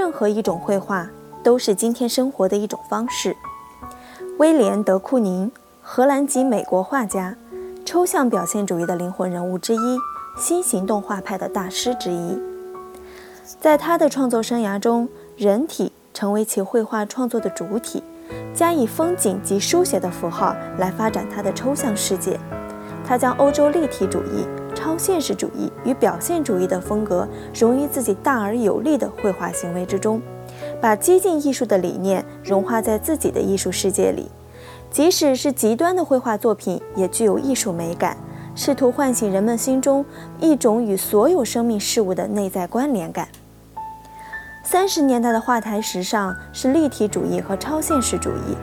任何一种绘画都是今天生活的一种方式。威廉·德库宁，荷兰籍美国画家，抽象表现主义的灵魂人物之一，新型动画派的大师之一。在他的创作生涯中，人体成为其绘画创作的主体，加以风景及书写的符号来发展他的抽象世界。他将欧洲立体主义。超现实主义与表现主义的风格融于自己大而有力的绘画行为之中，把激进艺术的理念融化在自己的艺术世界里。即使是极端的绘画作品，也具有艺术美感，试图唤醒人们心中一种与所有生命事物的内在关联感。三十年代的画坛时尚是立体主义和超现实主义。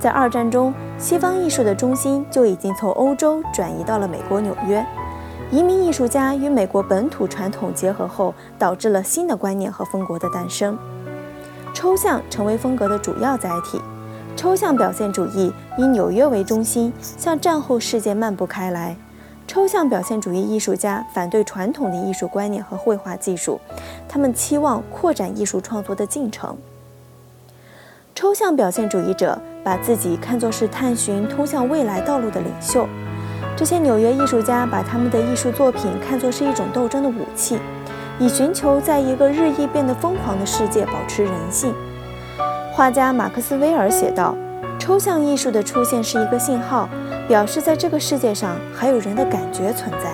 在二战中，西方艺术的中心就已经从欧洲转移到了美国纽约。移民艺术家与美国本土传统结合后，导致了新的观念和风格的诞生。抽象成为风格的主要载体。抽象表现主义以纽约为中心，向战后世界漫步开来。抽象表现主义艺术家反对传统的艺术观念和绘画技术，他们期望扩展艺术创作的进程。抽象表现主义者把自己看作是探寻通向未来道路的领袖。这些纽约艺术家把他们的艺术作品看作是一种斗争的武器，以寻求在一个日益变得疯狂的世界保持人性。画家马克思威尔写道：“抽象艺术的出现是一个信号，表示在这个世界上还有人的感觉存在。”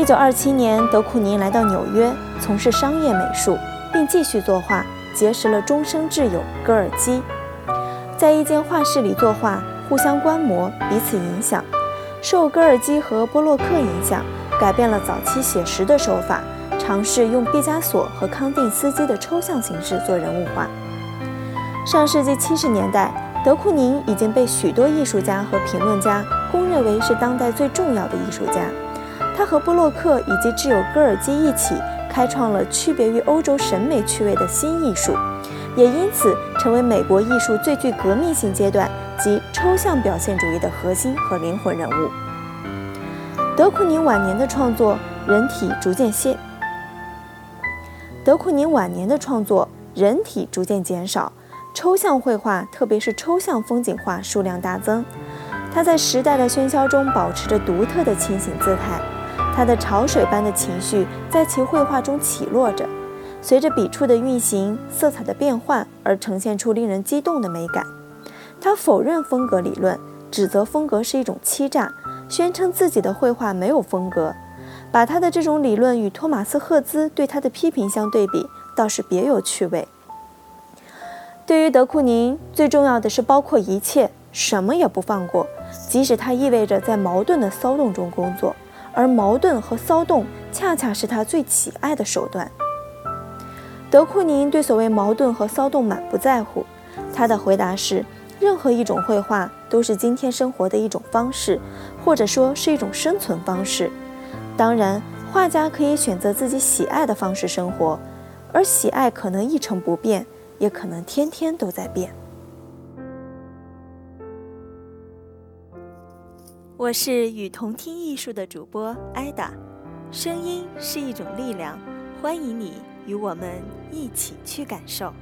一九二七年，德库宁来到纽约从事商业美术，并继续作画，结识了终生挚友戈尔基，在一间画室里作画。互相观摩，彼此影响。受戈尔基和波洛克影响，改变了早期写实的手法，尝试用毕加索和康定斯基的抽象形式做人物画。上世纪七十年代，德库宁已经被许多艺术家和评论家公认为是当代最重要的艺术家。他和波洛克以及挚友戈尔基一起，开创了区别于欧洲审美趣味的新艺术，也因此成为美国艺术最具革命性阶段。及抽象表现主义的核心和灵魂人物。德库宁晚年的创作，人体逐渐些。德库宁晚年的创作，人体逐渐减少，抽象绘画，特别是抽象风景画数量大增。他在时代的喧嚣中保持着独特的清醒姿态，他的潮水般的情绪在其绘画中起落着，随着笔触的运行、色彩的变换而呈现出令人激动的美感。他否认风格理论，指责风格是一种欺诈，宣称自己的绘画没有风格。把他的这种理论与托马斯·赫兹对他的批评相对比，倒是别有趣味。对于德库宁，最重要的是包括一切，什么也不放过，即使它意味着在矛盾的骚动中工作，而矛盾和骚动恰恰是他最喜爱的手段。德库宁对所谓矛盾和骚动满不在乎，他的回答是。任何一种绘画都是今天生活的一种方式，或者说是一种生存方式。当然，画家可以选择自己喜爱的方式生活，而喜爱可能一成不变，也可能天天都在变。我是与同听艺术的主播艾达，声音是一种力量，欢迎你与我们一起去感受。